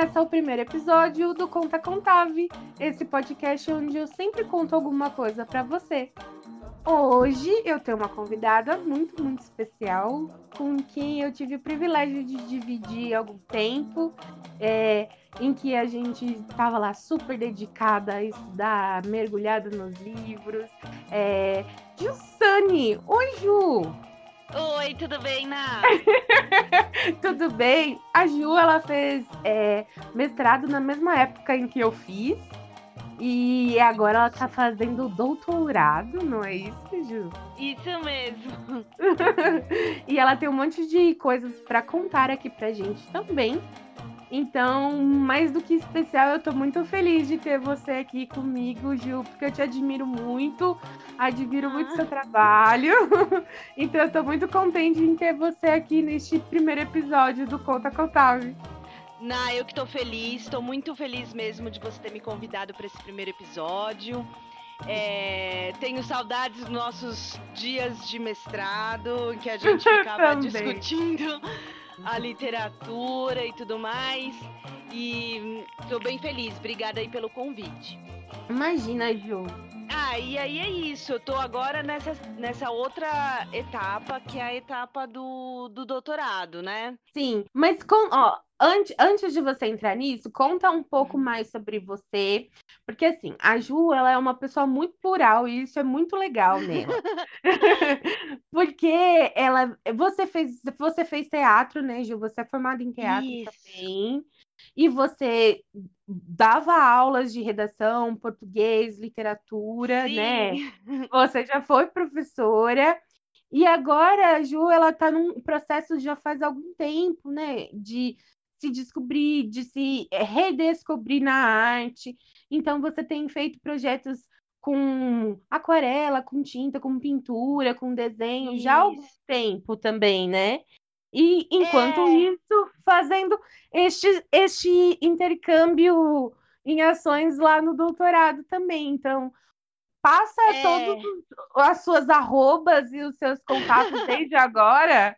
começa o primeiro episódio do Conta Contave, esse podcast onde eu sempre conto alguma coisa para você. Hoje eu tenho uma convidada muito, muito especial, com quem eu tive o privilégio de dividir algum tempo, é, em que a gente estava lá super dedicada a estudar, mergulhada nos livros. É, Jussane! Oi, Ju! Oi, tudo bem, Ná? tudo bem? A Ju, ela fez é, mestrado na mesma época em que eu fiz. E agora ela tá fazendo doutorado, não é isso, Ju? Isso mesmo. e ela tem um monte de coisas para contar aqui pra gente também. Então, mais do que especial, eu tô muito feliz de ter você aqui comigo, Gil, porque eu te admiro muito, admiro ah. muito seu trabalho. então, eu tô muito contente em ter você aqui neste primeiro episódio do Conta Contável. Na, eu que tô feliz, tô muito feliz mesmo de você ter me convidado para esse primeiro episódio. É, tenho saudades dos nossos dias de mestrado, em que a gente ficava discutindo a literatura e tudo mais. E estou bem feliz. Obrigada aí pelo convite. Imagina, Ju. Ah, e aí é isso. Eu tô agora nessa, nessa outra etapa, que é a etapa do, do doutorado, né? Sim, mas com, ó, antes, antes de você entrar nisso, conta um pouco uhum. mais sobre você. Porque assim, a Ju, ela é uma pessoa muito plural e isso é muito legal nela. porque ela, você fez, você fez teatro, né, Ju? Você é formada em teatro isso. também. E você dava aulas de redação, português, literatura, Sim. né? Você já foi professora. E agora a Ju, ela tá num processo já faz algum tempo, né? De se descobrir, de se redescobrir na arte. Então, você tem feito projetos com aquarela, com tinta, com pintura, com desenho, Isso. já há algum tempo também, né? E enquanto é... isso, fazendo este, este intercâmbio em ações lá no doutorado também. Então, passa é... todas as suas arrobas e os seus contatos desde agora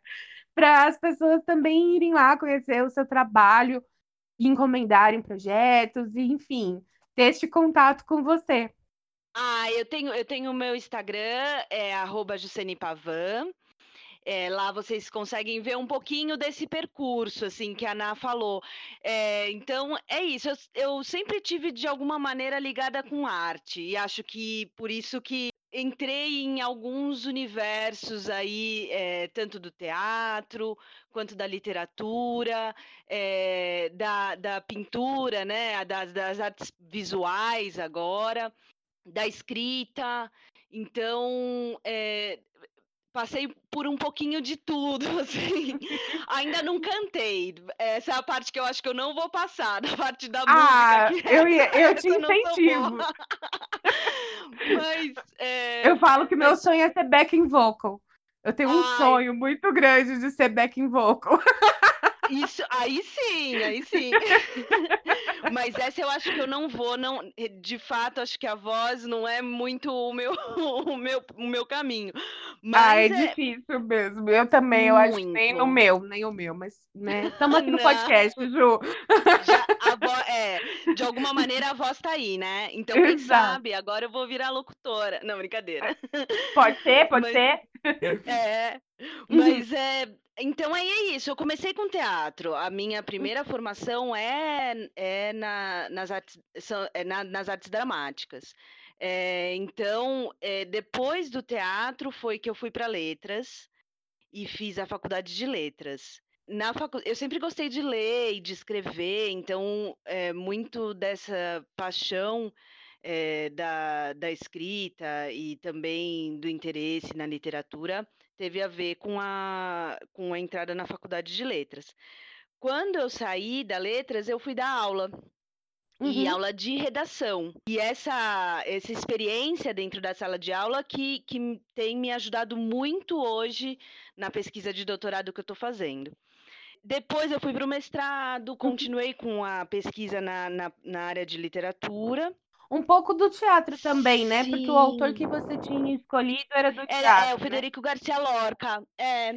para as pessoas também irem lá conhecer o seu trabalho, encomendarem projetos, e, enfim, ter este contato com você. Ah, eu tenho eu tenho o meu Instagram, é arroba Pavan. É, lá vocês conseguem ver um pouquinho desse percurso, assim, que a Ana falou. É, então, é isso. Eu, eu sempre tive, de alguma maneira, ligada com arte. E acho que por isso que entrei em alguns universos aí, é, tanto do teatro quanto da literatura, é, da, da pintura, né, das, das artes visuais agora, da escrita. Então, é, Passei por um pouquinho de tudo, assim. Ainda não cantei. Essa é a parte que eu acho que eu não vou passar, da parte da ah, música. eu, ia, eu te incentivo. Mas. É... Eu falo que meu sonho é ser backing vocal. Eu tenho um Ai. sonho muito grande de ser backing vocal. Isso, aí sim, aí sim. Mas essa eu acho que eu não vou, não. De fato, acho que a voz não é muito o meu, o meu, o meu caminho. Mas ah, é, é, difícil mesmo. Eu também, eu acho que nem o meu, nem o meu, mas, né? Estamos aqui no não. podcast, Ju. Já, é, de alguma maneira a voz tá aí, né? Então, quem Exato. sabe, agora eu vou virar locutora. Não, brincadeira. Pode ser, pode mas, ser. É, mas é, então aí é isso, eu comecei com teatro. A minha primeira formação é, é, na, nas, artes, são, é na, nas artes dramáticas. É, então, é, depois do teatro foi que eu fui para letras e fiz a faculdade de letras. Na facu... Eu sempre gostei de ler e de escrever, então é, muito dessa paixão é, da, da escrita e também do interesse na literatura teve a ver com a, com a entrada na faculdade de letras. Quando eu saí da letras, eu fui dar aula. Uhum. E aula de redação. E essa, essa experiência dentro da sala de aula que, que tem me ajudado muito hoje na pesquisa de doutorado que eu estou fazendo. Depois eu fui para o mestrado, uhum. continuei com a pesquisa na, na, na área de literatura um pouco do teatro também, né? Sim. Porque o autor que você tinha escolhido era do teatro. É, é o Federico né? Garcia Lorca. É.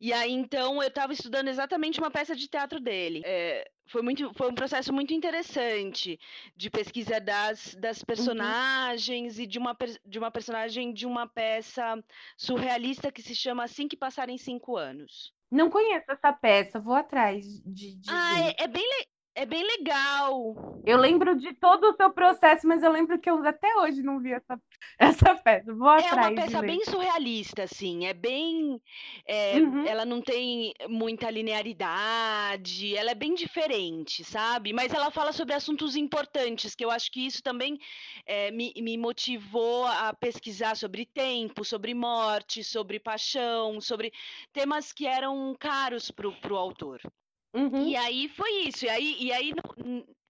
E aí, então, eu estava estudando exatamente uma peça de teatro dele. É, foi muito foi um processo muito interessante de pesquisa das, das Uhum. personagens e de uma, de uma personagem de uma peça surrealista que se chama Assim que Passarem Cinco Anos. Não conheço essa peça, vou atrás de, de Ah, é, é bem, é bem legal. Eu lembro de todo o seu processo, mas eu lembro que eu até hoje não vi essa, essa peça. Vou É atrás uma peça bem surrealista, assim. É bem. é, Uhum. Ela não tem muita linearidade, ela é bem diferente, sabe? Mas ela fala sobre assuntos importantes, que eu acho que isso também é, me, me motivou a pesquisar sobre tempo, sobre morte, sobre paixão, sobre temas que eram caros para o autor. Uhum. E aí foi isso. E aí, e aí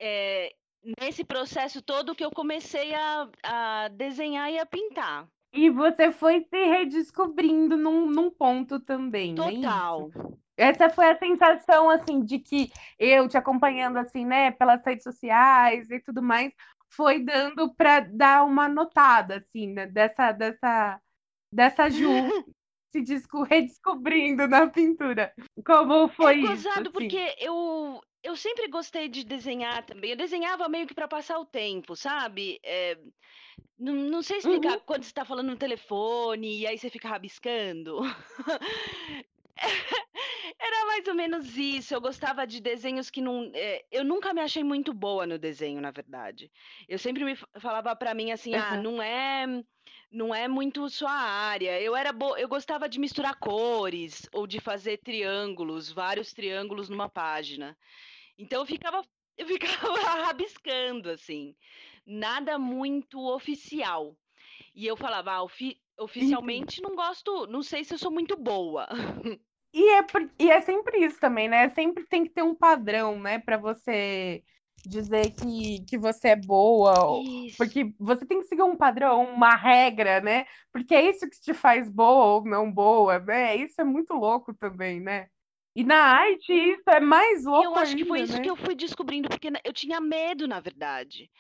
é, nesse processo todo que eu comecei a, a desenhar e a pintar. E você foi se redescobrindo num, num ponto também, é? Total. Essa foi a sensação, assim, de que eu te acompanhando, assim, né, pelas redes sociais e tudo mais, foi dando para dar uma notada, assim, né, dessa, dessa, dessa Ju se desco- redescobrindo na pintura. Como foi é isso, gozado assim? porque eu, eu sempre gostei de desenhar também. Eu desenhava meio que para passar o tempo, sabe? É, não, não sei explicar Uhum. quando você está falando no telefone e aí você fica rabiscando. Era mais ou menos isso. Eu gostava de desenhos que não. é, eu nunca me achei muito boa no desenho, na verdade. Eu sempre me fa- falava pra mim assim, ah, Aham. não é, não é muito sua área. Eu era bo... eu gostava de misturar cores ou de fazer triângulos, vários triângulos numa página. Então eu ficava, eu ficava rabiscando assim, nada muito oficial. E eu falava, ah, ofi- oficialmente não gosto, não sei se eu sou muito boa. E é, e é sempre isso também, né? Sempre tem que ter um padrão, né, para você dizer que, que você é boa, Isso. porque você tem que seguir um padrão, uma regra, né? Porque é isso que te faz boa ou não boa, né? Isso é muito louco também, né? E na arte isso é mais E eu louco acho que foi ainda, isso né? que eu fui descobrindo, porque na- eu tinha medo, na verdade,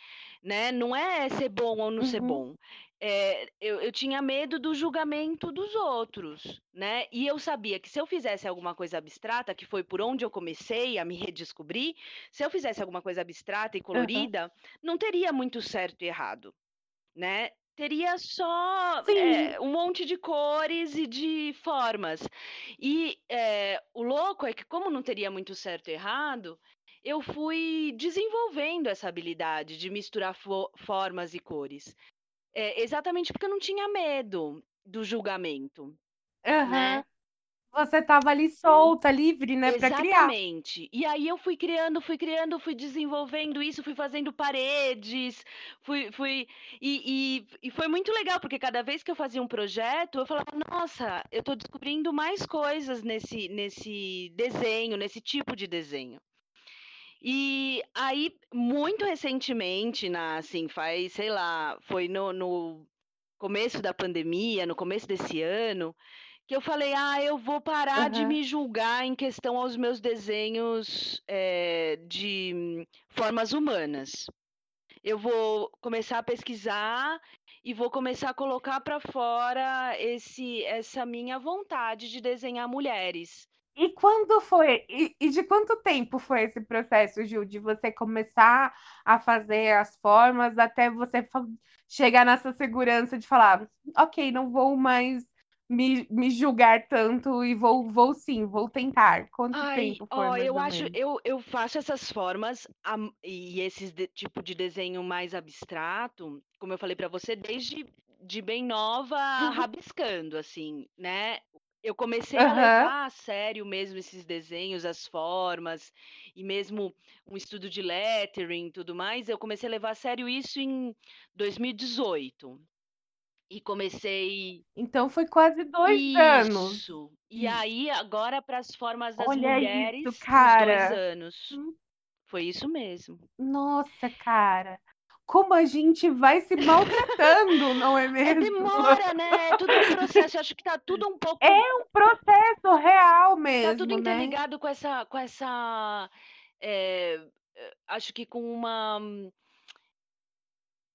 né? Não é ser bom ou não ser Uhum. bom. É, eu, eu tinha medo do julgamento dos outros, né? E eu sabia que se eu fizesse alguma coisa abstrata, que foi por onde eu comecei a me redescobrir, se eu fizesse alguma coisa abstrata e colorida, não teria muito certo e errado, né? Teria só é, um monte de cores e de formas. E é, o louco é que, como não teria muito certo e errado, eu fui desenvolvendo essa habilidade de misturar fo- formas e cores. É, exatamente porque eu não tinha medo do julgamento, Aham. né? Você tava ali solta, livre, né, para criar. Exatamente. E aí eu fui criando, fui criando, fui desenvolvendo isso, fui fazendo paredes, fui, fui e, e, e foi muito legal porque cada vez que eu fazia um projeto eu falava, nossa, eu estou descobrindo mais coisas nesse nesse desenho, nesse tipo de desenho. E aí muito recentemente, na assim, faz, sei lá, foi no, no começo da pandemia, no começo desse ano, que eu falei, ah, eu vou parar de Aham. me julgar em questão aos meus desenhos eh, de formas humanas. Eu vou começar a pesquisar e vou começar a colocar para fora esse, essa minha vontade de desenhar mulheres. E quando foi? E, e de quanto tempo foi esse processo, Gil, de você começar a fazer as formas até você chegar nessa segurança de falar, ok, não vou mais me, me julgar tanto e vou, vou sim, vou tentar. Quanto Ai, tempo foi, ó, eu acho, menos? eu, eu faço essas formas e esses de- tipo de desenho mais abstrato, como eu falei pra você, desde de bem nova, Uhum. rabiscando, assim, né? Eu comecei a Aham. levar a sério mesmo esses desenhos, as formas, e mesmo um estudo de lettering e tudo mais, eu comecei a levar a sério isso em 2018. E comecei Então foi quase dois anos. isso. E aí, agora para as formas das Olha isso, mulheres, dois cara. anos. Hum, Foi isso mesmo. Nossa, cara. Como a gente vai se maltratando, não é É mesmo? demora, né? É tudo um processo. Eu acho que tá tudo um pouco, É um processo real tá tudo mesmo, né? interligado com essa, com essa, é, é, acho que com uma,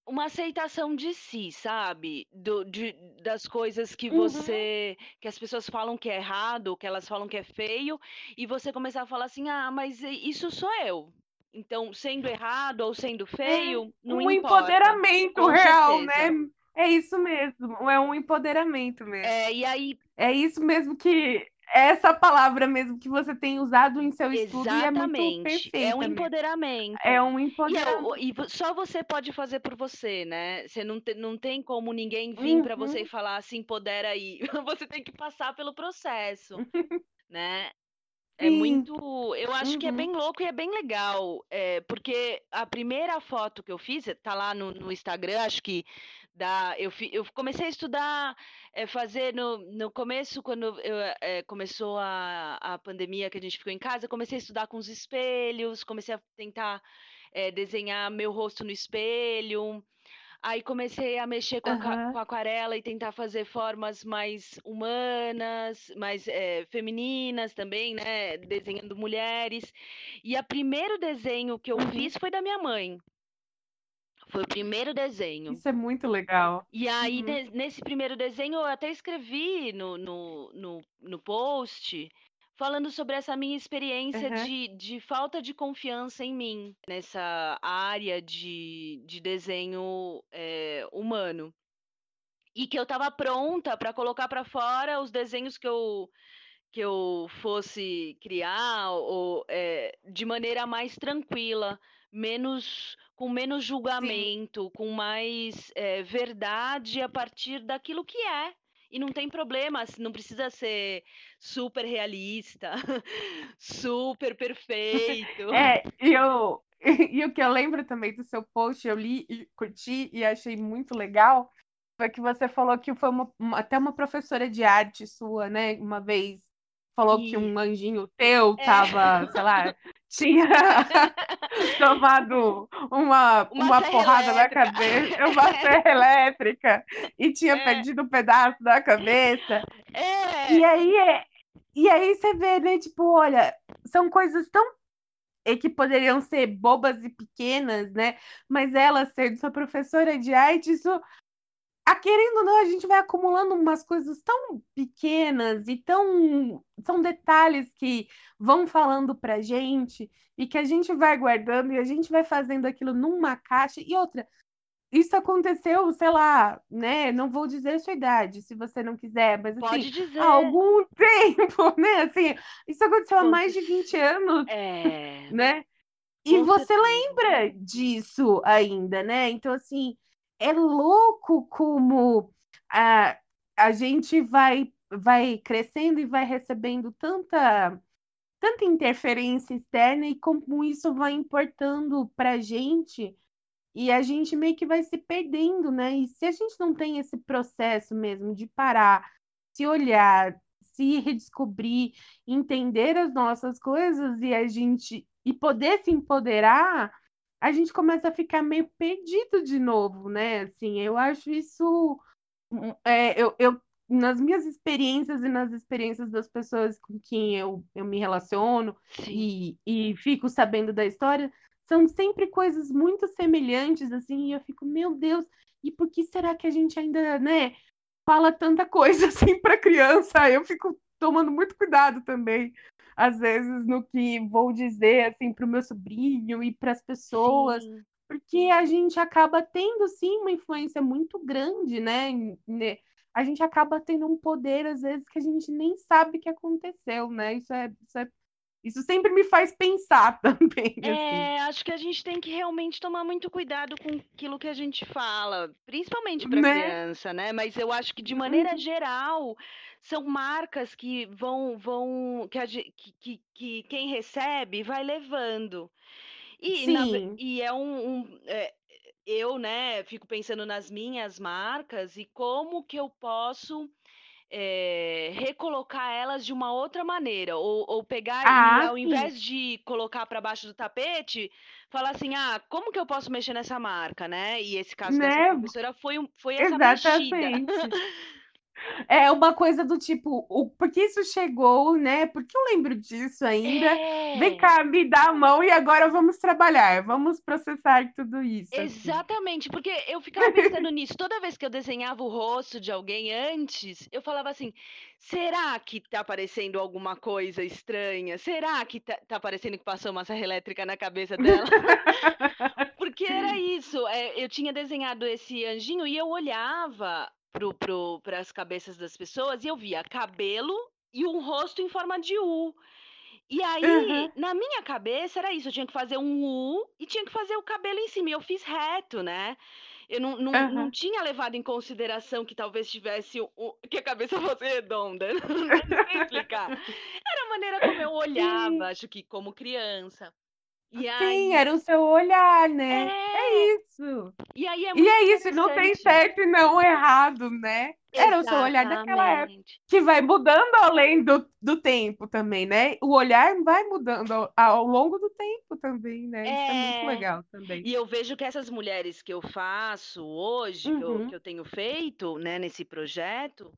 uma aceitação de si, sabe? Do, de, das coisas que Uhum. você, que as pessoas falam que é errado, que elas falam que é feio, e você começar a falar assim, ah, mas isso sou eu. Então, sendo errado ou sendo É feio, não um importa. empoderamento Com real, certeza. né? É isso mesmo, é um empoderamento mesmo. É, e aí, É isso mesmo que é essa palavra mesmo que você tem usado em seu estudo e é muito exatamente, é perfeita um mesmo. empoderamento. É um E, é, empoderamento. e só você pode fazer por você, né? Você não, te- não tem como ninguém vir pra você e Uhum. falar se empodera aí. Você tem que passar pelo processo, né? É Sim. muito. Eu acho que é Uhum. bem louco e é bem legal. é, porque a primeira foto que eu fiz, tá lá no, no Instagram, acho que da, eu, fi- eu comecei a estudar, é, fazer no, no começo, quando eu, é, começou a, a pandemia que a gente ficou em casa, comecei a estudar com os espelhos, comecei a tentar desenhar meu rosto no espelho. Aí comecei a mexer com, Aham. com aquarela e tentar fazer formas mais humanas, mais eh, femininas também, né? Desenhando mulheres. E o primeiro desenho que eu Uhum. fiz foi da minha mãe. Foi o primeiro desenho. Isso é muito legal. E aí, Uhum. ne- nesse primeiro desenho, eu até escrevi no, no, no, no post falando sobre essa minha experiência Aham. de, de falta de confiança em mim nessa área de, de desenho eh, humano. E que eu estava pronta para colocar para fora os desenhos que eu, que eu fosse criar ou, eh, de maneira mais tranquila, menos com menos Sim. julgamento, com mais eh, verdade a partir daquilo que é. E não tem problema, não precisa ser super realista, super perfeito. É, e eu e o que eu lembro também do seu post, eu li e curti e achei muito legal, foi que você falou que foi uma, uma- até uma professora de arte sua, né? Uma vez falou que E um anjinho teu é, tava, sei lá, tinha tomado uma, uma porrada na elétrica. cabeça, uma serra elétrica, e tinha É, perdido um pedaço da cabeça. E é, aí, é, e aí você vê, né? Tipo, olha, são coisas tão e que poderiam ser bobas e pequenas, né? Mas ela sendo sua professora de arte, isso, a querendo ou não, a gente vai acumulando umas coisas tão pequenas e tão são detalhes que vão falando pra gente e que a gente vai guardando e a gente vai fazendo aquilo numa caixa e outra. Isso aconteceu, sei lá, né? Não vou dizer a sua idade, se você não quiser, mas assim, pode há dizer. algum tempo, né? Assim, isso aconteceu há mais de cer- 20 anos, É, né? E com você certeza. lembra disso ainda, né? Então, assim, é louco como a, a gente vai, vai crescendo e vai recebendo tanta, tanta interferência externa e como isso vai importando pra gente e a gente meio que vai se perdendo, né? E se a gente não tem esse processo mesmo de parar, se olhar, se redescobrir, entender as nossas coisas e a gente e poder se empoderar, a gente começa a ficar meio perdido de novo, né? Assim, eu acho isso é, eu, eu nas minhas experiências e nas experiências das pessoas com quem eu, eu me relaciono e, e fico sabendo da história, são sempre coisas muito semelhantes, assim, e eu fico, meu Deus, e por que será que a gente ainda, né, fala tanta coisa assim para criança? Eu fico tomando muito cuidado também, às vezes, no que vou dizer, assim, para o meu sobrinho e para as pessoas, Sim. porque a gente acaba tendo, sim, uma influência muito grande, né? né? A gente acaba tendo um poder, às vezes, que a gente nem sabe que aconteceu, né? Isso é, isso é isso sempre me faz pensar também, assim. É, acho que a gente tem que realmente tomar muito cuidado com aquilo que a gente fala, principalmente para Né? criança, né? Mas eu acho que de maneira Uhum. geral são marcas que vão, vão, que, a que, que, que quem recebe vai levando. E, na e é um, um- é, eu, né, fico pensando nas minhas marcas e como que eu posso eh, recolocar elas de uma outra maneira, ou, ou pegar e Ah, ao sim. invés de colocar para baixo do tapete, falar assim, ah, como que eu posso mexer nessa marca, né? E esse caso dessa Né? professora foi, foi essa mexida. É uma coisa do tipo, o, por que isso chegou, né? Porque eu lembro disso ainda. É... Vem cá, me dá a mão e agora vamos trabalhar, vamos processar tudo isso. Assim. Exatamente, assim. porque eu ficava pensando nisso. Toda vez que eu desenhava o rosto de alguém antes, eu falava assim: será que tá aparecendo alguma coisa estranha? Será que tá, tá parecendo que passou uma serra elétrica na cabeça dela? porque era isso. É, eu tinha desenhado esse anjinho e eu olhava para pro, as cabeças das pessoas e eu via cabelo e um rosto em forma de U. E aí, uhum. na minha cabeça, era isso. Eu tinha que fazer um U e tinha que fazer o cabelo em cima. E eu fiz reto, né? Eu não, não, uhum. não tinha levado em consideração que talvez tivesse um, que a cabeça fosse redonda. Não sei explicar. Era a maneira como eu olhava, acho que como criança. E Sim, aí... era o seu olhar, né? É, é isso. E aí é, e é isso, não tem certo e não errado, né? Era o seu olhar daquela época. Que vai mudando além do, do tempo também, né? O olhar vai mudando ao, ao longo do tempo também, né? É... Isso é muito é. legal também. E eu vejo que essas mulheres que eu faço hoje, uhum. que, eu, uhum. que eu tenho feito, né, nesse projeto,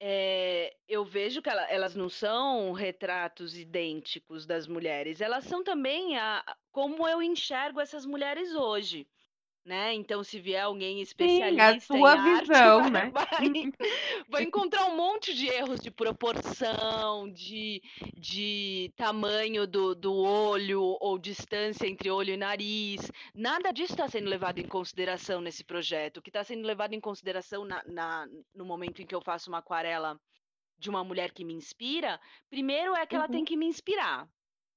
é, eu vejo que ela, elas não são retratos idênticos das mulheres, elas são também a, como eu enxergo essas mulheres hoje né? Então, se vier alguém especialista Sim, a sua em visão, arte, né? vai, vai, encontrar um monte de erros de proporção, de, de tamanho do, do olho ou distância entre olho e nariz. Nada disso está sendo levado em consideração nesse projeto. O que está sendo levado em consideração na, na, no momento em que eu faço uma aquarela de uma mulher que me inspira, primeiro é que ela tem uhum. que me inspirar.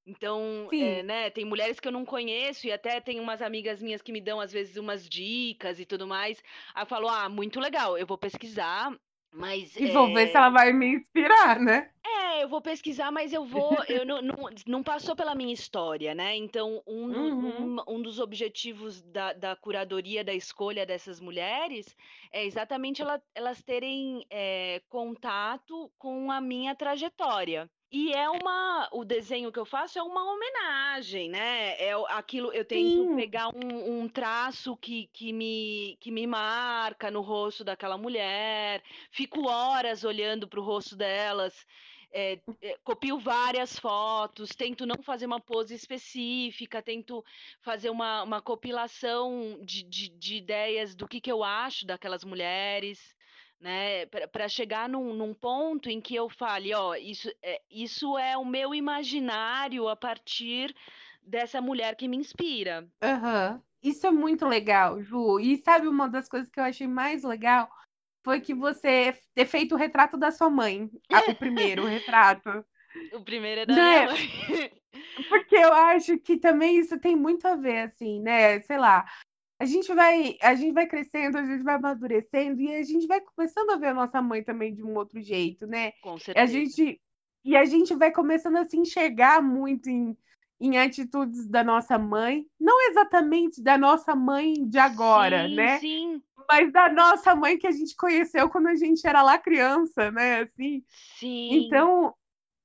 Então, é, né, tem mulheres que eu não conheço e até tem umas amigas minhas que me dão às vezes umas dicas e tudo mais. Aí eu falo, ah, muito legal, eu vou pesquisar, mas. E vou ver se ela vai me inspirar, né? É, eu vou pesquisar, mas eu vou. Eu não, não, não passou pela minha história, né? Então, um, uhum. um, um dos objetivos da, da curadoria, da escolha dessas mulheres, é exatamente ela, elas terem é, contato com a minha trajetória. E é uma, o desenho que eu faço é uma homenagem, né? É aquilo, eu tento Sim. pegar um, um, traço que, que, me, que me marca no rosto daquela mulher, fico horas olhando para o rosto delas, é, é, copio várias fotos, tento não fazer uma pose específica, tento fazer uma, uma compilação de, de, de ideias do que, que eu acho daquelas mulheres né? Para chegar num, num, ponto em que eu fale, ó, isso é, isso é o meu imaginário a partir dessa mulher que me inspira. Uhum. Isso é muito legal, Ju. E sabe uma das coisas que eu achei mais legal? Foi que você ter feito o retrato da sua mãe. o primeiro retrato. O primeiro é da né? minha mãe. Porque eu acho que também isso tem muito a ver, assim, né? Sei lá, a gente vai, a gente vai crescendo, a gente vai amadurecendo e a gente vai começando a ver a nossa mãe também de um outro jeito, né? Com certeza. A gente, e a gente vai começando a se enxergar muito em, em atitudes da nossa mãe, não exatamente da nossa mãe de agora, sim, né? Sim. Mas da nossa mãe que a gente conheceu quando a gente era lá criança, né? Assim. Sim. Então,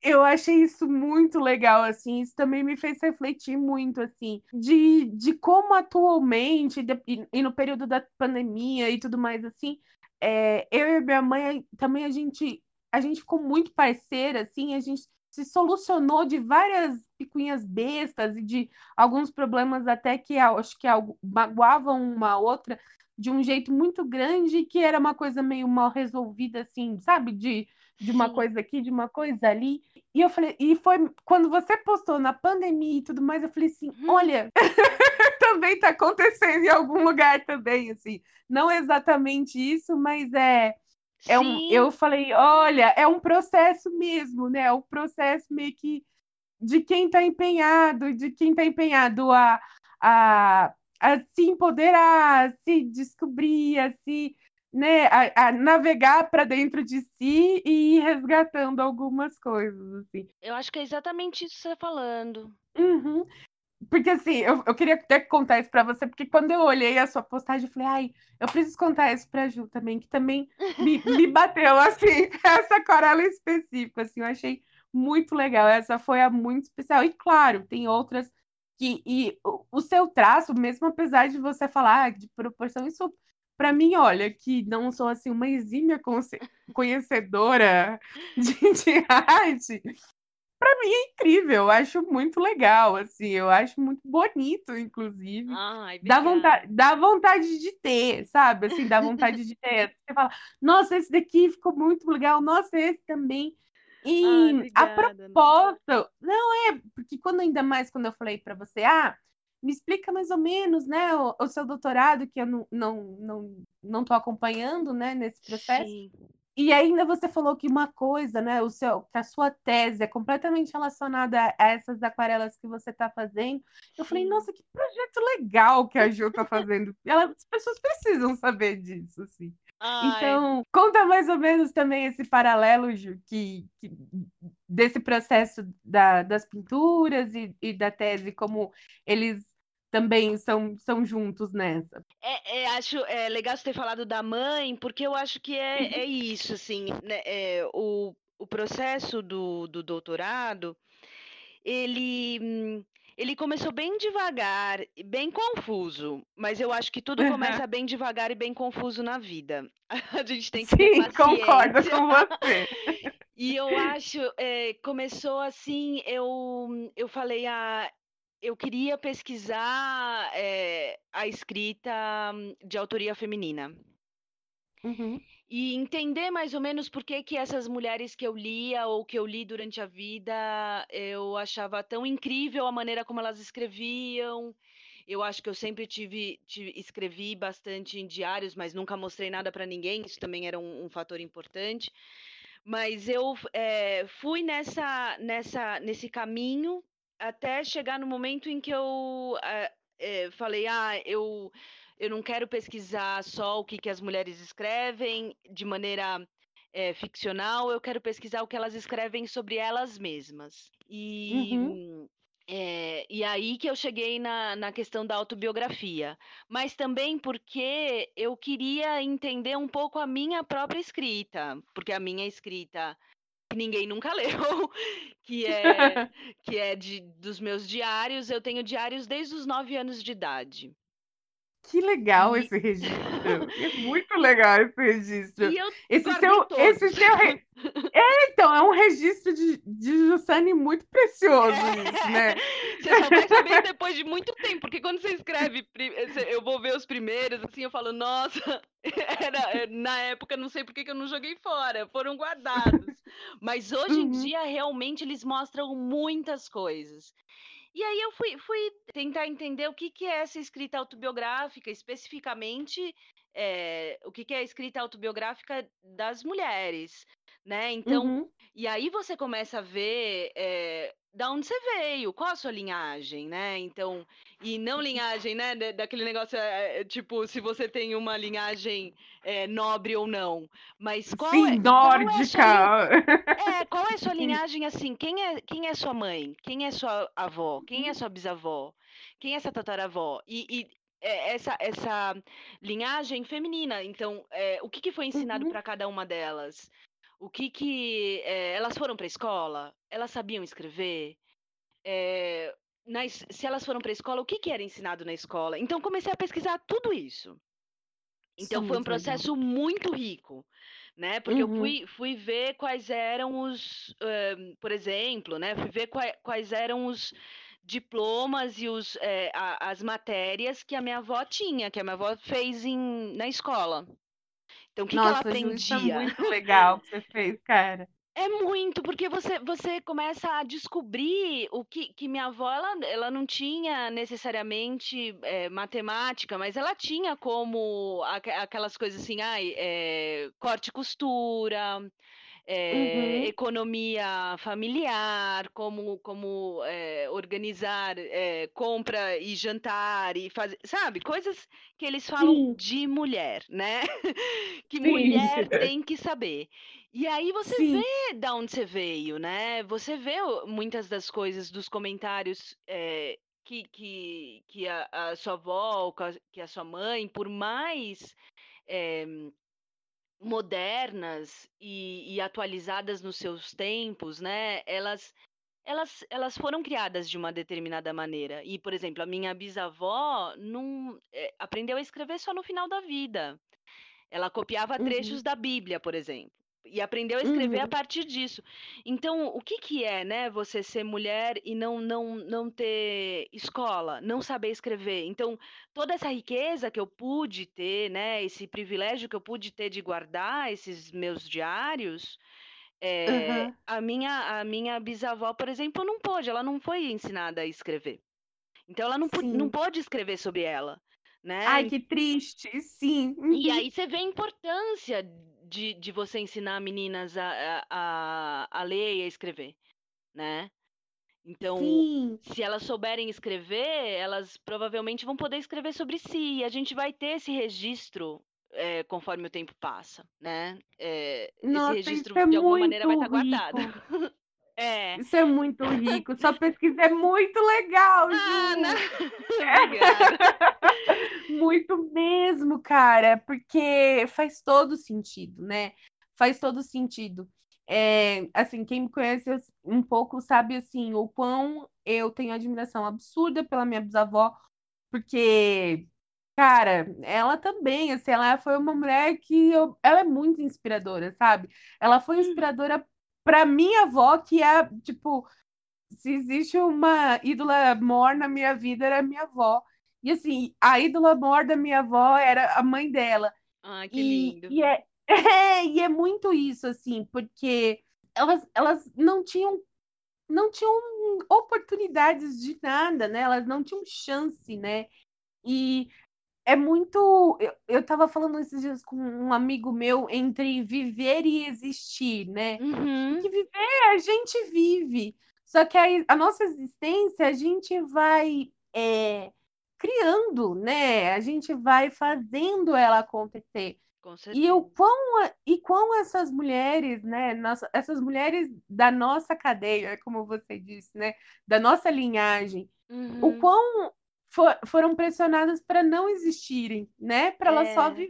eu achei isso muito legal, assim, isso também me fez refletir muito, assim, de, de como atualmente, de, e no período da pandemia e tudo mais, assim, é, eu e minha mãe também a gente, a gente ficou muito parceira, assim, a gente se solucionou de várias picuinhas bestas e de alguns problemas até que acho que magoavam uma outra de um jeito muito grande que era uma coisa meio mal resolvida, assim, sabe? De de uma coisa aqui, de uma coisa ali. E eu falei, e foi quando você postou na pandemia e tudo mais, eu falei assim, hum. olha, também tá acontecendo em algum lugar também, assim. Não exatamente isso, mas é é um, eu falei, olha, é um processo mesmo, né? É um processo meio que de quem está empenhado, de quem está empenhado a, a, a se empoderar, a se descobrir, a se né, a, a navegar para dentro de si e ir resgatando algumas coisas, assim. Eu acho que é exatamente isso que você está falando. Uhum. Porque assim, eu, eu queria até contar isso para você, porque quando eu olhei a sua postagem, eu falei, ai, eu preciso contar isso pra Ju também, que também me, me bateu, assim, essa aquarela específica, assim, eu achei muito legal. Essa foi a muito especial. E claro, tem outras que. E o, o seu traço, mesmo apesar de você falar de proporção, isso para mim, olha, que não sou assim uma exímia conhecedora de, de arte, para mim é incrível, eu acho muito legal, assim, eu acho muito bonito, inclusive. Ai, Dá vontade, dá vontade de ter, sabe? Assim, dá vontade de ter. Você fala, nossa, esse daqui ficou muito legal, nossa, esse também. Ai, E a obrigada. proposta, não é, porque quando ainda mais quando eu falei para você, ah, me explica mais ou menos, né, o, o seu doutorado, que eu não, não, não, não tô acompanhando, né, nesse processo. Sim. E ainda você falou que uma coisa, né, o seu, que a sua tese é completamente relacionada a essas aquarelas que você está fazendo. Eu falei, nossa, que projeto legal que a Ju está fazendo. Ela, as pessoas precisam saber disso, assim. Ai, Então, conta mais ou menos também esse paralelo, Ju, que, que- desse processo da- das pinturas e, e da tese, como eles também são, são juntos nessa. É, é, acho é, legal você ter falado da mãe, porque eu acho que é, é isso, assim, né, é, o, o processo do, do doutorado, ele, ele começou bem devagar, bem confuso, mas eu acho que tudo começa bem devagar e bem confuso na vida. A gente tem que ter Sim, concordo paciência. com você. E eu acho, eh, começou assim, eu eu falei: "Ah, eu queria pesquisar, eh, a escrita hum, de autoria feminina, Uhum, e entender mais ou menos por que que essas mulheres que eu lia ou que eu li durante a vida, eu achava tão incrível a maneira como elas escreviam. Eu acho que eu sempre tive tive escrevi bastante em diários, mas nunca mostrei nada para ninguém, isso também era um um fator importante. Mas eu, eh, fui nessa nessa nesse caminho até chegar no momento em que eu, eh, falei: "Ah, eu eu não quero pesquisar só o que que as mulheres escrevem de maneira, eh, ficcional, eu quero pesquisar o que elas escrevem sobre elas mesmas". E, uhum, hum, eh, e aí que eu cheguei na na questão da autobiografia, mas também porque eu queria entender um pouco a minha própria escrita, porque a minha escrita que ninguém nunca leu, que é que é de dos meus diários, eu tenho diários desde os 9 anos de idade. Que legal E esse registro. É muito legal esse registro. e eu Esse seu, esse seu, re- é, então, é um registro de, de Jussane muito precioso isso, É, né? você só vai saber depois de muito tempo, porque quando você escreve, eu vou ver os primeiros, assim, eu falo: "Nossa, era eh, na época não sei por que eu não joguei fora, foram guardados". Mas hoje em Uhum, dia, realmente, eles mostram muitas coisas. E aí eu fui fui tentar entender o que que é essa escrita autobiográfica, especificamente, eh, o que que é a escrita autobiográfica das mulheres, né, então uhum. e aí você começa a ver, eh, da onde você veio, qual a sua linhagem, né, então e não linhagem, né, da daquele negócio, eh, tipo, se você tem uma linhagem, eh, nobre ou não, mas qual é Sim, qual é a sua nórdica. é, qual é a sua Sim. linhagem, assim, quem é quem é sua mãe? Quem é sua avó? Quem é Uhum, sua bisavó? Quem é sua tataravó? E e, essa essa linhagem feminina, então, eh, o que que foi ensinado uhum, para cada uma delas? O que que, eh, elas foram para a escola? Elas sabiam escrever? Eh, na es se elas foram para a escola, o que que era ensinado na escola? Então comecei a pesquisar tudo isso. É Então foi um muito legal. processo muito rico, né, porque eu Uhum, fui fui ver quais eram os, por exemplo, né, fui ver qua quais eram os diplomas e os, eh, a as matérias que a minha avó tinha, que a minha avó fez em na escola. Então o que que ela Nossa, Ju, isso é aprendia? muito legal que você fez, cara. É muito, porque você você começa a descobrir o que que minha avó ela ela não tinha necessariamente, eh, matemática, mas ela tinha como aque aquelas coisas assim, ai, eh, corte e costura, eh, Uhum, economia familiar, como como, eh, organizar, eh, compra e jantar e fazer sabe, coisas que eles falam sim, de mulher, né, que sim, mulher tem que saber. E aí você sim. vê da onde você veio, né, você vê muitas das coisas dos comentários, eh, que que que a a sua avó que a sua mãe, por mais, eh Modernas e e atualizadas nos seus tempos, né, elas elas elas foram criadas de uma determinada maneira. E, por exemplo, a minha bisavó não eh, aprendeu a escrever só no final da vida. Ela copiava Uhum. trechos da Bíblia, por exemplo, e aprendeu a escrever a Uhum. partir disso. Então, o que que é, né, você ser mulher e não não não ter escola, não saber escrever? Então, toda essa riqueza que eu pude ter, né, esse privilégio que eu pude ter de guardar esses meus diários, eh, Aham. a minha a minha bisavó, por exemplo, não pôde, ela não foi ensinada a escrever. Então ela não não pôde escrever sobre ela, Ai, né. que triste. Sim. E Uhum. aí você vê a importância de de você ensinar meninas a a a ler e a escrever, né. Então, Sim. se elas souberem escrever, elas provavelmente vão poder escrever sobre si, e a gente vai ter esse registro, eh, conforme o tempo passa, né. Esse Nossa, isso registro é de alguma maneira vai estar guardado. É. Isso é muito rico. Sua pesquisa é muito legal, Ah, não. Ju. Obrigada. Muito mesmo, cara, porque faz todo sentido, né. Faz todo sentido. Eh, assim, quem me conhece um pouco sabe, assim, o quão eu tenho admiração absurda pela minha bisavó, porque, cara, ela também, assim, ela foi uma mulher que eu ela é muito inspiradora, sabe. Ela foi Hum. inspiradora pra minha avó, que é, tipo, se existe uma ídola mor na minha vida, era a minha avó. E, assim, a ídola mor da minha avó era a mãe dela. Ai, que E lindo. e é é, e é muito isso, assim, porque elas elas não tinham não tinham oportunidades de nada, né, elas não tinham chance, né. E é muito eu estava falando esses dias com um amigo meu entre viver e existir, né. Uhum. Porque viver a gente vive, só que aí a nossa existência a gente vai, eh, criando, né, a gente vai fazendo ela acontecer. E o quão a e quão essas mulheres, né, nossa essas mulheres da nossa cadeia, como você disse, né, da nossa linhagem, o Uhum. quão fo foram pressionadas pra não existirem, né, pra elas só É,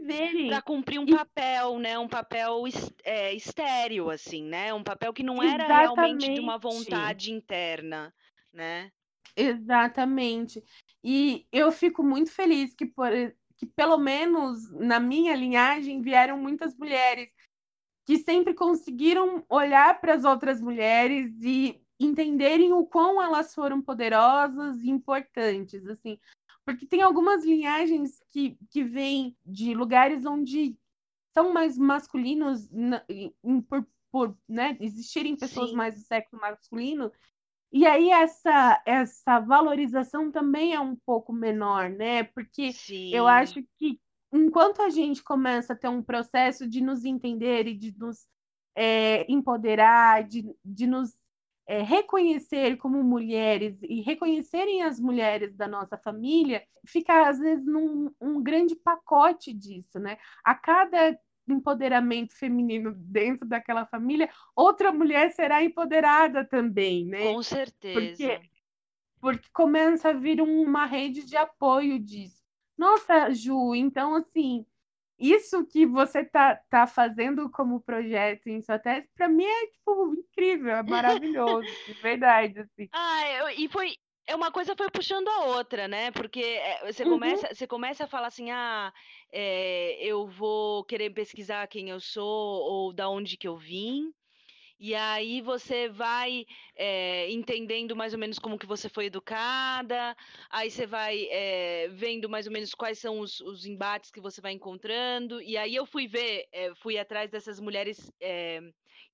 pra viverem. cumprir um E papel, né, um papel es eh, estéril, assim, né, um papel que não era realmente de uma Exatamente. vontade interna, né. Exatamente. E eu fico muito feliz que por que pelo menos na minha linhagem vieram muitas mulheres que sempre conseguiram olhar para as outras mulheres e entenderem o quão elas foram poderosas e importantes, assim. Porque tem algumas linhagens que que vêm de lugares onde são mais masculinos na em por por, né, existirem pessoas Sim. mais do sexo masculino, e aí essa essa valorização também é um pouco menor, né, porque eu Sim. acho que enquanto a gente começa a ter um processo de nos entender e de nos, eh, empoderar, de de nos, eh, reconhecer como mulheres e reconhecerem as mulheres da nossa família, fica às vezes num um grande pacote disso, né. A cada empoderamento feminino dentro daquela família, outra mulher será empoderada também, né. Com Porque certeza. porque começa a vir uma rede de apoio disso. Nossa, Ju, então, assim, isso que você tá tá fazendo como projeto em sua tese, pra mim é, tipo, incrível, é maravilhoso, de verdade, assim. Ah, eu e foi é uma coisa foi puxando a outra, né, porque, eh, você Uhum. começa você começa a falar assim: "Ah, eh, eu vou querer pesquisar quem eu sou ou da onde que eu vim", e aí você vai, eh, entendendo mais ou menos como que você foi educada, aí você vai, eh, vendo mais ou menos quais são os os embates que você vai encontrando, e aí eu fui ver, eh, fui atrás dessas mulheres,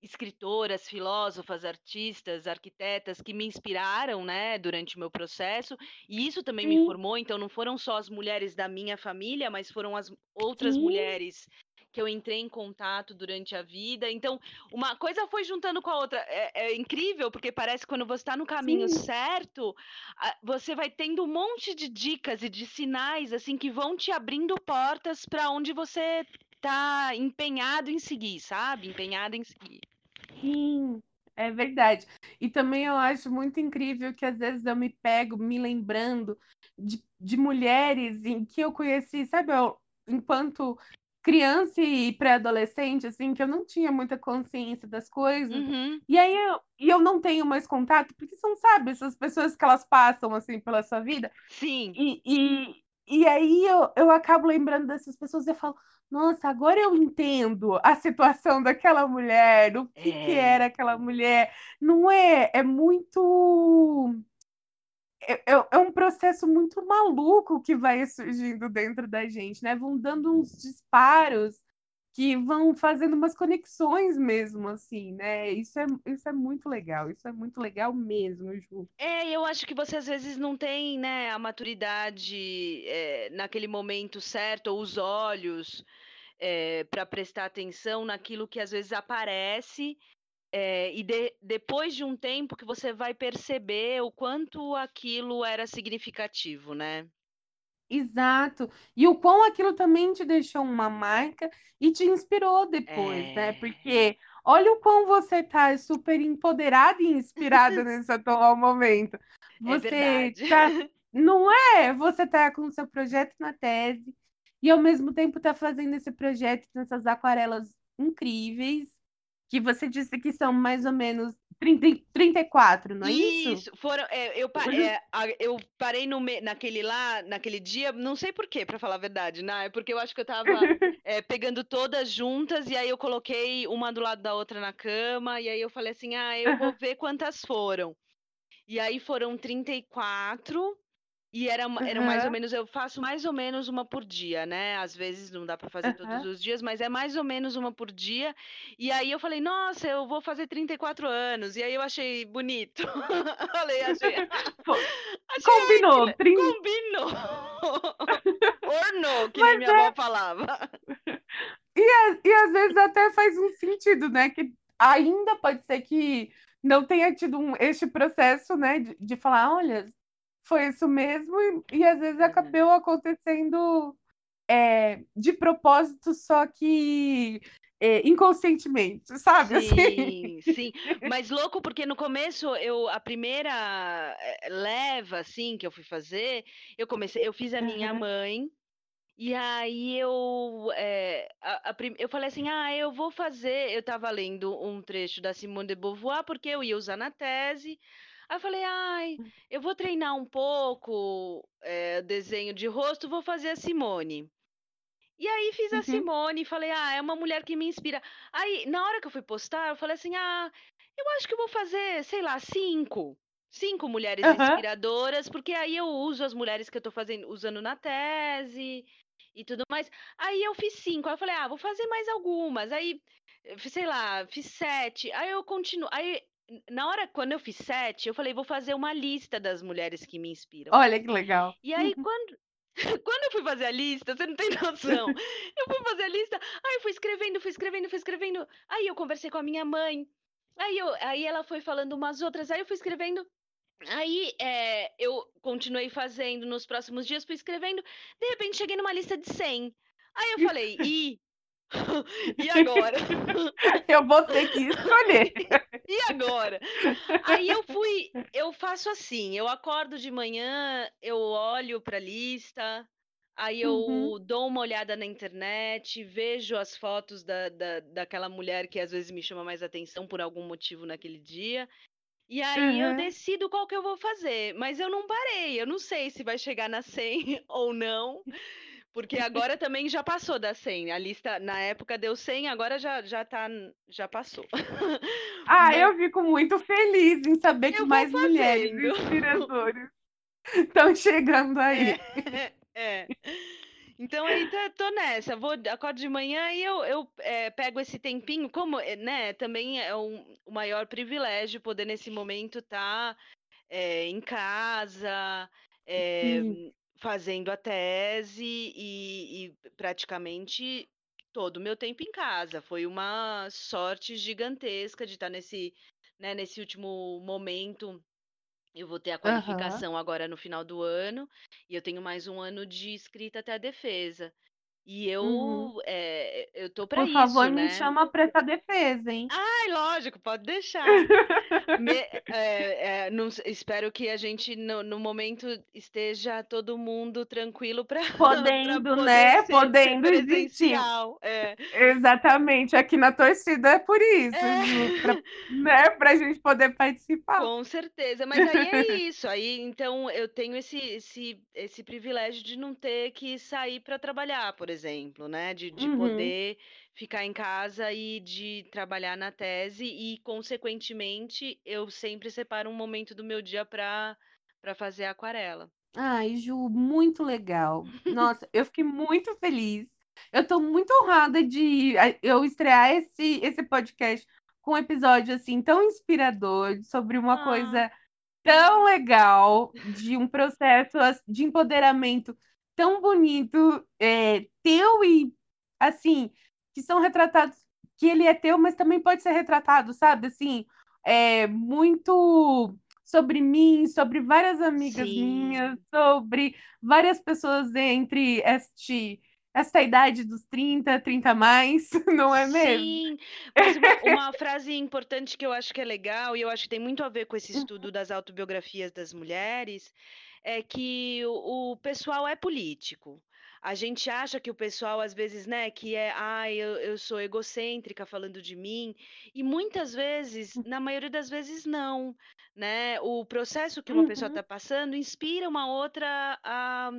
escritoras, filósofas, artistas, arquitetas que me inspiraram, né, durante o meu processo, e isso também me Sim. formou, então não foram só as mulheres da minha família, mas foram as outras Sim. mulheres que eu entrei em contato durante a vida, então uma coisa foi juntando com a outra. É é incrível, porque parece que quando você tá no caminho Sim. certo, você vai tendo um monte de dicas e de sinais, assim, que vão te abrindo portas pra onde você tá empenhado em seguir, sabe, empenhada em seguir. Sim, é verdade. E também eu acho muito incrível que às vezes eu me pego me lembrando de de mulheres em que eu conheci, sabe, eu enquanto criança e pré-adolescente, assim, que eu não tinha muita consciência das coisas, Uhum. e aí eu e eu não tenho mais contato, porque são, sabe, essas pessoas que elas passam, assim, pela sua vida, Sim. e e e aí eu eu acabo lembrando dessas pessoas e eu falo: nossa, agora eu entendo a situação daquela mulher, o que, que É. era aquela mulher. Não é? É muito. É, é- é um processo muito maluco que vai surgindo dentro da gente, né? Vão dando uns disparos que vão fazendo umas conexões mesmo, assim, né? Isso é, isso é muito legal, isso é muito legal mesmo, Ju. É, eu acho que você às vezes não tem, né, a maturidade é, naquele momento certo, ou os olhos para prestar atenção naquilo que às vezes aparece, é, e de- depois de um tempo que você vai perceber o quanto aquilo era significativo, né? Exato. E o quão aquilo também te deixou uma marca e te inspirou depois, né? É, Porque olha o quão você tá super empoderada e inspirada nesse atual momento. é Você verdade. tá, não é? Você tá com o seu projeto na tese e ao mesmo tempo tá fazendo esse projeto nessas aquarelas incríveis, que você disse que são mais ou menos 30, e- 34, não é isso? Isso, foram, é, eu, pa- é, eu parei no, naquele lá, naquele dia, não sei por quê, pra falar a verdade, né? Porque eu acho que eu tava é, pegando todas juntas e aí eu coloquei uma do lado da outra na cama e aí eu falei assim, ah, eu vou ver quantas foram. E aí foram 34 e era, era mais ou menos, eu faço mais ou menos uma por dia, né? Às vezes não dá pra fazer todos aham. os dias, mas é mais ou menos uma por dia. E aí eu falei, nossa, eu vou fazer 34 anos. E aí eu achei bonito. Falei, achei, achei, que Combinou, le- 30. combinou. Ornou, que Mas nem minha é, avó falava. e, a- e às vezes até faz um sentido, né? Que ainda pode ser que não tenha tido um, este processo, né? De, de falar, olha, foi isso mesmo, e, e às vezes Uhum. acabou acontecendo é, de propósito, só que é, inconscientemente, sabe? Assim. Sim, sim. Mas louco porque no começo eu a primeira eh, leva assim que eu fui fazer, eu comecei, eu fiz a minha Aham, mãe e aí eu eh, a, a eu falei assim, ah, eu vou fazer. Eu estava lendo um trecho da Simone de Beauvoir porque eu ia usar na tese. Aí eu falei, ai, eu vou treinar um pouco eh, desenho de rosto, vou fazer a Simone. E aí fiz a uhum, Simone e falei, ah, é uma mulher que me inspira. Aí, na hora que eu fui postar, eu falei assim, ah, eu acho que eu vou fazer, sei lá, cinco. Cinco mulheres aham, inspiradoras, porque aí eu uso as mulheres que eu tô fazendo, usando na tese e tudo mais. Aí eu fiz cinco. Aí eu falei, ah, vou fazer mais algumas. Aí, fiz, sei lá, fiz sete. Aí eu continuo. Aí, na hora, quando eu fiz sete, eu falei, vou fazer uma lista das mulheres que me inspiram. Olha que legal. E aí, quando, quando eu fui fazer a lista, você não tem noção. Eu fui fazer a lista, aí eu fui escrevendo, fui escrevendo, fui escrevendo. Aí eu conversei com a minha mãe. Aí, eu, aí ela foi falando umas outras, aí eu fui escrevendo. Aí é, eu continuei fazendo nos próximos dias, fui escrevendo. De repente cheguei numa lista de 100. Aí eu falei, e e agora? Eu vou ter que escolher. E agora? Aí eu fui, eu faço assim, eu acordo de manhã, eu olho para a lista, aí Uhum, eu dou uma olhada na internet, vejo as fotos da, da, daquela mulher que às vezes me chama mais atenção por algum motivo naquele dia, e aí eu uhum. decido qual que eu vou fazer, mas eu não parei, eu não sei se vai chegar na 100 ou não, porque agora também já passou da 100, a lista na época deu 100, agora já, já tá, já passou. Ah, Mas eu fico muito feliz em saber que eu vou mais mulheres fazendo. inspiradoras estão chegando aí. É, é. Então aí tá- tô nessa, vou acordo de manhã e eu, eu é, pego esse tempinho, como, é, né, também é um, o maior privilégio poder nesse momento estar em casa, é. Fazendo a tese e, e praticamente todo o meu tempo em casa. Foi uma sorte gigantesca de estar nesse, né, nesse último momento eu vou ter a qualificação agora no final do ano, e eu tenho mais um ano de escrita até a defesa. E Uhum. eu, eh, eu tô para Por favor, isso, me né. chama para essa defesa, hein? Ai, lógico, pode deixar. Me eh eh, não espero que a gente no no momento esteja todo mundo tranquilo para para Podendo, poder né? ser Podendo existir. É. Exatamente. Aqui na torcida é por isso, Ju, É. pra, né? Pra gente poder participar. Com certeza, mas aí é isso, aí então eu tenho esse esse esse privilégio de não ter que sair para trabalhar, por exemplo, né? De, de Uhum. poder ficar em casa e de trabalhar na tese, e, consequentemente, eu sempre separo um momento do meu dia para fazer aquarela. Ai, Ju, muito legal. Nossa, eu fiquei muito feliz. Eu tô muito honrada de eu estrear esse, esse podcast com um episódio assim tão inspirador sobre uma Ah, coisa tão legal, de um processo de empoderamento tão bonito, é, teu e assim, que são retratados, que ele é teu, mas também pode ser retratado, sabe? Assim, é muito sobre mim, sobre várias amigas minhas, sim. sobre várias pessoas entre este, esta idade dos 30, 30 a mais, não é mesmo? Sim, mas uma, uma frase importante que eu acho que é legal, e eu acho que tem muito a ver com esse estudo das autobiografias das mulheres, é que o, o pessoal é político. A gente acha que o pessoal, às vezes, né, que é, ai, eu, eu sou egocêntrica falando de mim, e muitas vezes, na maioria das vezes, não, né? O processo que uma pessoa Uhum, está passando inspira uma outra a,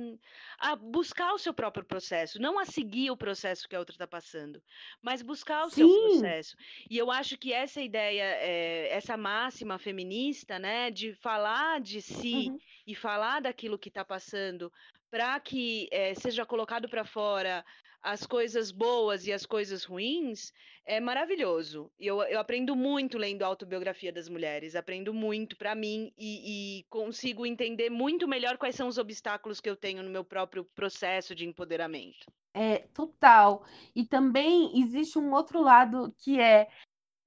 a buscar o seu próprio processo, não a seguir o processo que a outra está passando mas buscar o seu sim, processo. E eu acho que essa ideia, eh, essa máxima feminista, né, de falar de si uhum, e falar daquilo que está passando, para que eh, seja colocado para fora as coisas boas e as coisas ruins, é maravilhoso. Eu, eu aprendo muito lendo a autobiografia das mulheres, aprendo muito para mim e, e consigo entender muito melhor quais são os obstáculos que eu tenho no meu próprio processo de empoderamento. é total. E também existe um outro lado que é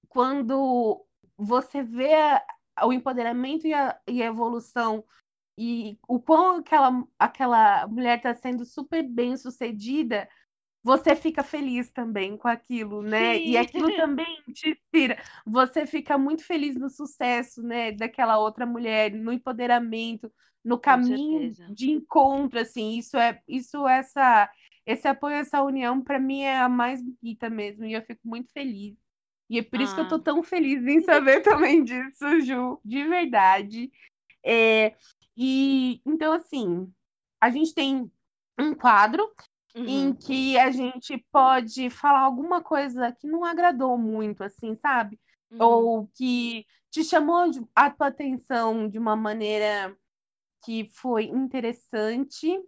quando você vê o empoderamento e a, e a evolução e o quão aquela, aquela mulher está sendo super bem sucedida, você fica feliz também com aquilo, né? E Sim, aquilo também te inspira. Você fica muito feliz no sucesso, né, daquela outra mulher, no empoderamento, no caminho de encontro, assim. Isso é, isso essa, esse apoio, essa união, para mim é a mais bonita mesmo. E eu fico muito feliz. E é por isso que eu tô Ah. tão feliz em saber também disso, Ju, de verdade. É, e então, assim, a gente tem um quadro em Uhum. que a gente pode falar alguma coisa que não agradou muito, assim, sabe? Uhum. Ou que te chamou a tua atenção de uma maneira que foi interessante,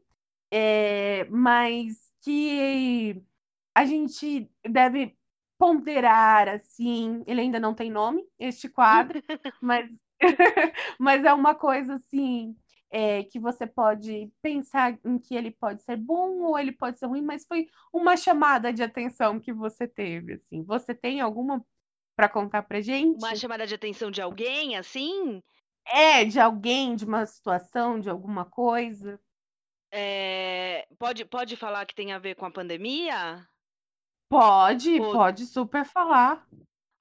é, mas que a gente deve ponderar, assim. Ele ainda não tem nome, este quadro, mas, mas é uma coisa assim. é, que você pode pensar em que ele pode ser bom ou ele pode ser ruim, mas foi uma chamada de atenção que você teve, assim. Você tem alguma para contar pra Uma gente? chamada de atenção de alguém, assim? É, de alguém, de uma situação, de alguma coisa? Eh, pode pode falar que tem a ver com a pandemia? Pode, Ou pode super falar.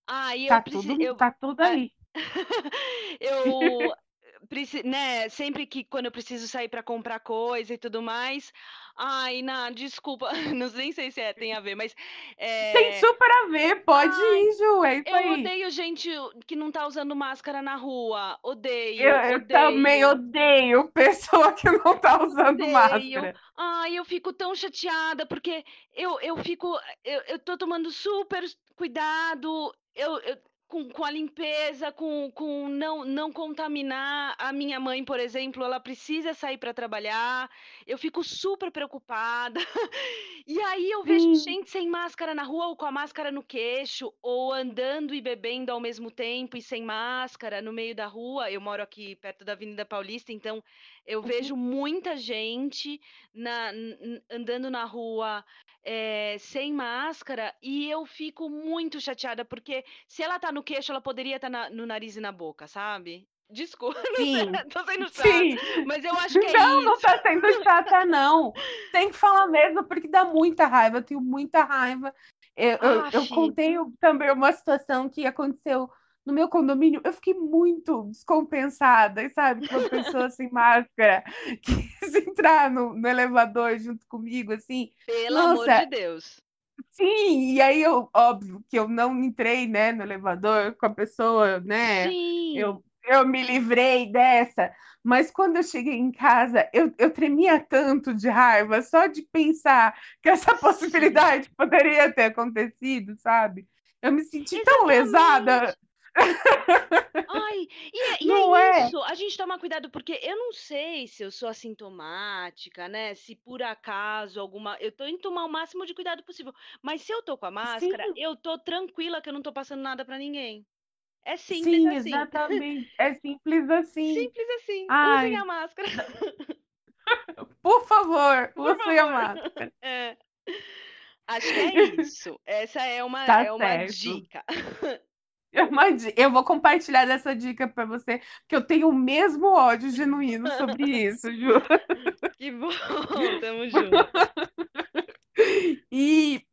ah, e Tá eu preci tudo, eu tá tudo ah, aí. eu né, sempre que quando eu preciso sair para comprar coisa e tudo mais ai, Ná, desculpa, não nem sei se é tem a ver, mas, Tem eh, super a ver, pode ai, ir, Ju, é eu aí. odeio gente que não tá usando máscara na rua, Eu, odeio, eu também odeio. odeio pessoa que não tá usando Odeio. máscara. Ai, eu fico tão chateada, porque eu eu fico eu eu tô tomando super cuidado, eu eu com com a limpeza, com com não não contaminar. A minha mãe, por exemplo, ela precisa sair para trabalhar, eu fico super preocupada. E aí eu vejo Sim, gente sem máscara na rua ou com a máscara no queixo, ou andando e bebendo ao mesmo tempo e sem máscara no meio da rua. Eu moro aqui perto da Avenida Paulista, então eu uhum, vejo muita gente na andando na rua, eh, sem máscara, e eu fico muito chateada, porque se ela tá no queixo, ela poderia estar na no nariz e na boca, sabe. Desculpa, não sim, tô sendo chata, sim. mas eu acho que é Não, não isso. tá sendo chata, não. Tem que falar mesmo, porque dá muita raiva. Eu tenho muita raiva. Eu, eu, eu Aff. contei também uma situação que aconteceu no meu condomínio. Eu fiquei muito descompensada, sabe? Que uma pessoa sem máscara quis entrar no, no elevador junto comigo, assim. Pelo amor de Nossa, Deus. sim. E aí, eu, óbvio que eu não entrei, né, no elevador com a pessoa, né? Sim. Eu eu me livrei dessa, mas quando eu cheguei em casa, eu, eu tremia tanto de raiva só de pensar que essa possibilidade Sim. poderia ter acontecido, sabe? Eu me senti Exatamente. tão lesada. Ai, e é, e é, é isso, a gente toma cuidado, porque eu não sei se eu sou assintomática, né? Se por acaso alguma. Eu tô indo tomar o máximo de cuidado possível. Mas se eu tô com a máscara, Sim. eu tô tranquila que eu não tô passando nada para ninguém. É simples Sim, assim. exatamente. É simples assim. Simples assim. Ai. Usem a máscara. Por favor, por usem favor. a máscara. É. Acho que é isso. Essa é uma, tá é uma dica. Eu vou compartilhar essa dica para você, porque eu tenho o mesmo ódio genuíno sobre isso, Ju. Que bom, tamo junto. E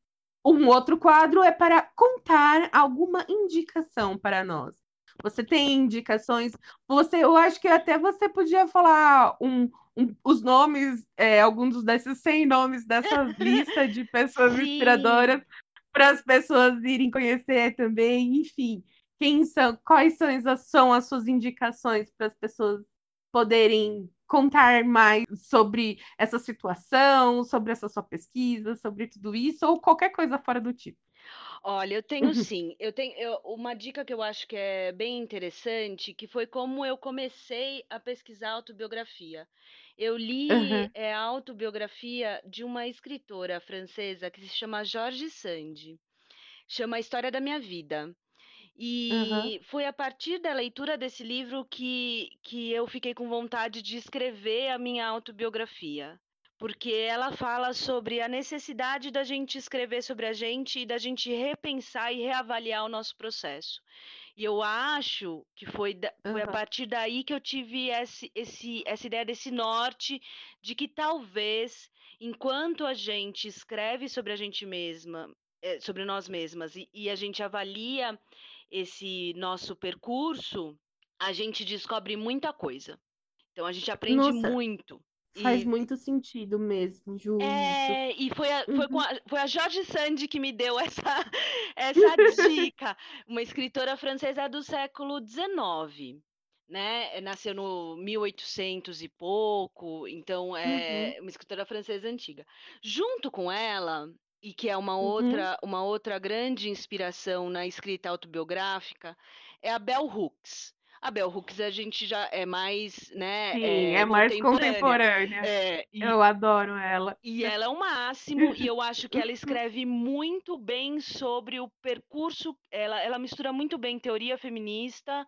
um outro quadro é para contar alguma indicação para nós. Você tem indicações? Você, eu acho que até você podia falar um, um, os nomes, é, alguns desses 100 nomes dessa lista de pessoas Sim. inspiradoras para as pessoas irem conhecer também, enfim. Quem são, quais são as, são as suas indicações para as pessoas poderem contar mais sobre essa situação, sobre essa sua pesquisa, sobre tudo isso, ou qualquer coisa fora do tipo? Olha, eu tenho sim. Eu tenho eu- uma dica que eu acho que é bem interessante, que foi como eu comecei a pesquisar autobiografia. Eu li Aham. é, a autobiografia de uma escritora francesa que se chama George Sand. Chama A História da Minha Vida. E foi a partir da leitura desse livro que, que eu fiquei com vontade de escrever a minha autobiografia. Porque ela fala sobre a necessidade da gente escrever sobre a gente e da gente repensar e reavaliar o nosso processo. E eu acho que foi, da, foi a partir daí que eu tive esse, esse, essa ideia desse norte de que talvez, enquanto a gente escreve sobre a gente mesma, eh, sobre nós mesmas, e, e a gente avalia esse nosso percurso, a gente descobre muita coisa. Então a gente aprende Nossa, muito. Faz e... muito sentido mesmo, Ju. É, e foi a, foi, uhum. a, foi a Jorge Sand que me deu essa, essa dica. Uma escritora francesa do século XIX. Né? Nasceu no 1800 e pouco, então é uhum. uma escritora francesa antiga. Junto com ela, e que é uma uhum. outra, uma outra grande inspiração na escrita autobiográfica, é a Bell Hooks. A Bell Hooks a gente já é mais, né? Sim, é, é mais contemporânea. É, e, eu adoro ela. E ela é o máximo, e eu acho que ela escreve muito bem sobre o percurso. Ela, ela mistura muito bem teoria feminista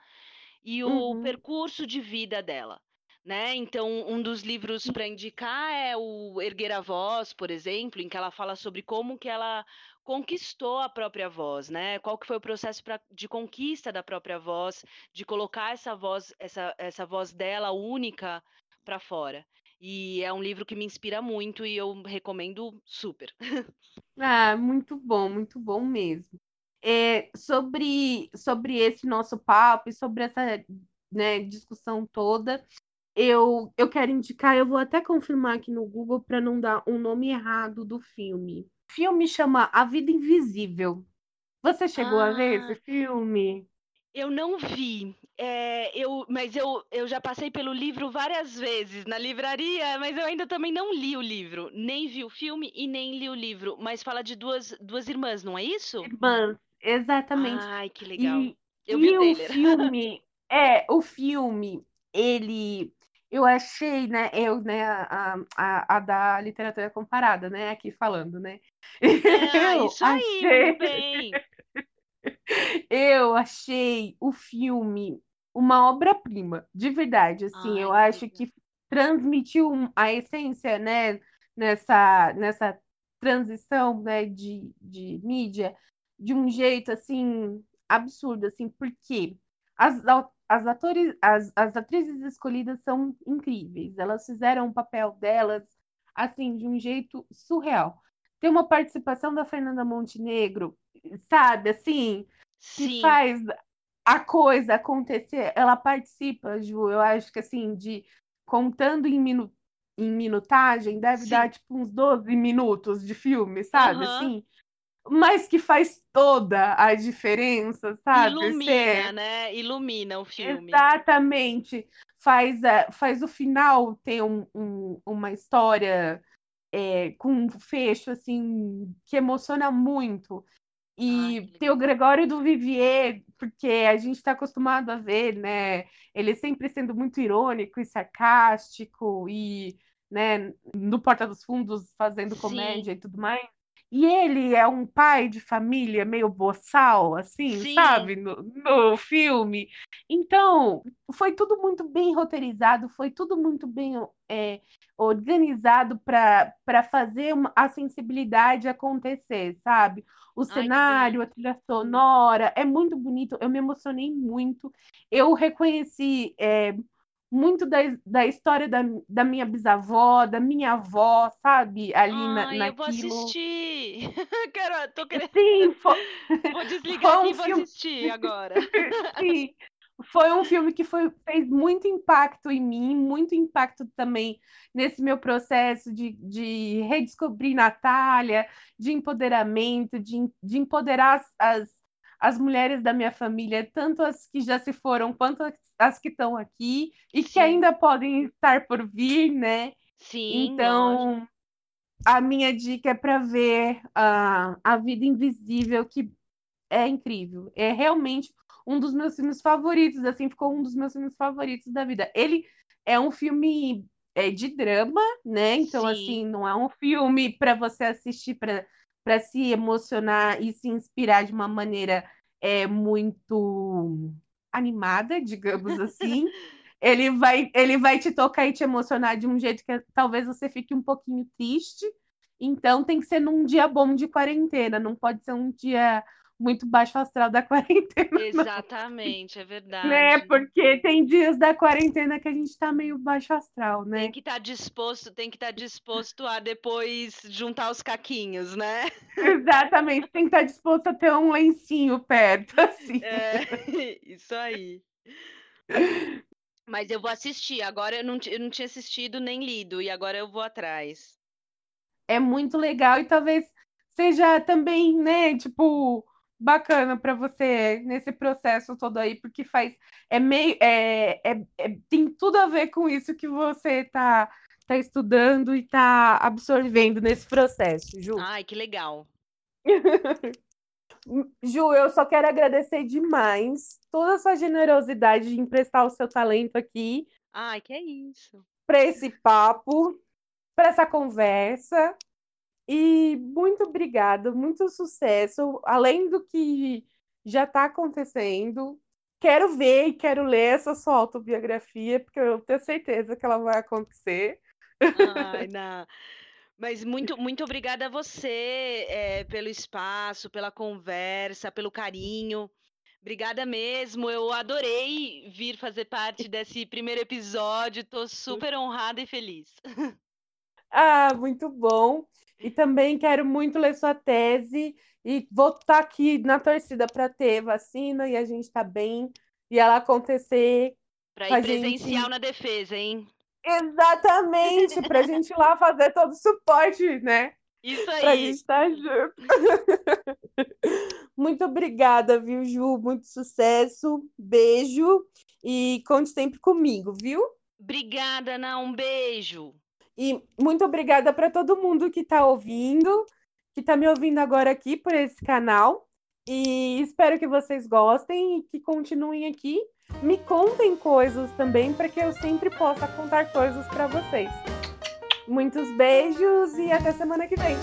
e o uhum. percurso de vida dela. Né? Então, um dos livros para indicar é o Erguer a Voz, por exemplo, em que ela fala sobre como que ela conquistou a própria voz, né? Qual que foi o processo pra, de conquista da própria voz, de colocar essa voz, essa, essa voz dela única para fora. E é um livro que me inspira muito e eu recomendo super. Ah, muito bom, muito bom mesmo. É, sobre, sobre esse nosso papo e sobre essa né, discussão toda, eu, eu quero indicar, eu vou até confirmar aqui no Google para não dar um nome errado do filme. O filme chama A Vida Invisível. Você chegou ah, a ver esse ah. filme? Eu não vi, é, eu, mas eu, eu já passei pelo livro várias vezes na livraria, mas eu ainda também não li o livro. Nem vi o filme e nem li o livro. Mas fala de duas, duas irmãs, não é isso? Irmãs, exatamente. Ai, que legal. E, eu vi o, o filme, é, o filme, ele eu achei, né, eu, né, a, a, a da literatura comparada, né, aqui falando, né? É, eu isso aí, achei... bem. Eu achei o filme uma obra-prima, de verdade, assim, Ai, eu acho que transmitiu a essência, né, nessa, nessa transição, né, de, de mídia de um jeito, assim, absurdo, assim, porque as, as, atores, as, as atrizes escolhidas são incríveis. Elas fizeram o papel delas assim de um jeito surreal. Tem uma participação da Fernanda Montenegro, sabe, assim, que Sim. faz a coisa acontecer. Ela participa, Ju, eu acho que assim, de contando em, minu, em minutagem, deve Sim. dar tipo uns 12 minutos de filme, sabe? Uhum. Assim, mas que faz toda a diferença, sabe? Ilumina, né? Ilumina o filme. Exatamente. Faz, a, faz o final ter um, um, uma história é, com um fecho assim que emociona muito. E Ai, tem o Gregório do Vivier, porque a gente está acostumado a ver, né? Ele sempre sendo muito irônico e sarcástico, e né, no Porta dos Fundos fazendo Sim. comédia e tudo mais. E ele é um pai de família meio boçal, assim, Sim. sabe? No, no filme. Então, foi tudo muito bem roteirizado, foi tudo muito bem é, organizado para fazer uma, a sensibilidade acontecer, sabe? O Ai, cenário, a trilha sonora, é muito bonito. Eu me emocionei muito. Eu reconheci. É, muito da, da história da, da minha bisavó, da minha avó, sabe? Ali Ai, na, naquilo. eu vou assistir. Quero, tô querendo... Sim, foi... Vou desligar um aqui e vou assistir agora. Sim, foi um filme que foi, fez muito impacto em mim, muito impacto também nesse meu processo de, de redescobrir Natália, de empoderamento, de, de empoderar as, as, as mulheres da minha família, tanto as que já se foram quanto as que estão aqui e Sim. que ainda podem estar por vir, né? Sim. Então, lógico. a minha dica é para ver uh, A Vida Invisível, que é incrível. É realmente um dos meus filmes favoritos, assim, ficou um dos meus filmes favoritos da vida. Ele é um filme é, de drama, né? Então, Sim. assim, não é um filme para você assistir para se emocionar e se inspirar de uma maneira é, muito animada, digamos assim. ele vai, ele vai te tocar e te emocionar de um jeito que talvez você fique um pouquinho triste. Então tem que ser num dia bom de quarentena, não pode ser um dia muito baixo astral da quarentena. Exatamente, é verdade. Né? Porque tem dias da quarentena que a gente tá meio baixo astral, né? Tem que estar tá disposto, tem que estar tá disposto a depois juntar os caquinhos, né? Exatamente, tem que estar tá disposto a ter um lencinho perto, assim. É, isso aí. Mas eu vou assistir. Agora eu não, eu não tinha assistido nem lido, e agora eu vou atrás. É muito legal e talvez seja também, né, tipo, bacana para você nesse processo todo aí, porque faz é meio é, é, é, tem tudo a ver com isso que você tá tá estudando e tá absorvendo nesse processo, Ju. Ai, que legal. Ju, eu só quero agradecer demais toda a sua generosidade de emprestar o seu talento aqui. Ai, que é isso. Para esse papo, para essa conversa. E muito obrigada, muito sucesso. Além do que já está acontecendo, quero ver e quero ler essa sua autobiografia, porque eu tenho certeza que ela vai acontecer. Ai, não. Mas muito, muito obrigada a você é, pelo espaço, pela conversa, pelo carinho. Obrigada mesmo. Eu adorei vir fazer parte desse primeiro episódio. Estou super honrada e feliz. Ah, muito bom. E também quero muito ler sua tese e vou estar tá aqui na torcida para ter vacina e a gente está bem e ela acontecer. Para ir presencial gente... na defesa, hein? Exatamente, para a gente ir lá fazer todo o suporte, né? Isso aí. Pra gente estar tá junto. Muito obrigada, viu, Ju? Muito sucesso. Beijo. E conte sempre comigo, viu? Obrigada, Ana. Um beijo. E muito obrigada para todo mundo que está ouvindo, que está me ouvindo agora aqui por esse canal. E espero que vocês gostem e que continuem aqui. Me contem coisas também para que eu sempre possa contar coisas para vocês. Muitos beijos e até semana que vem.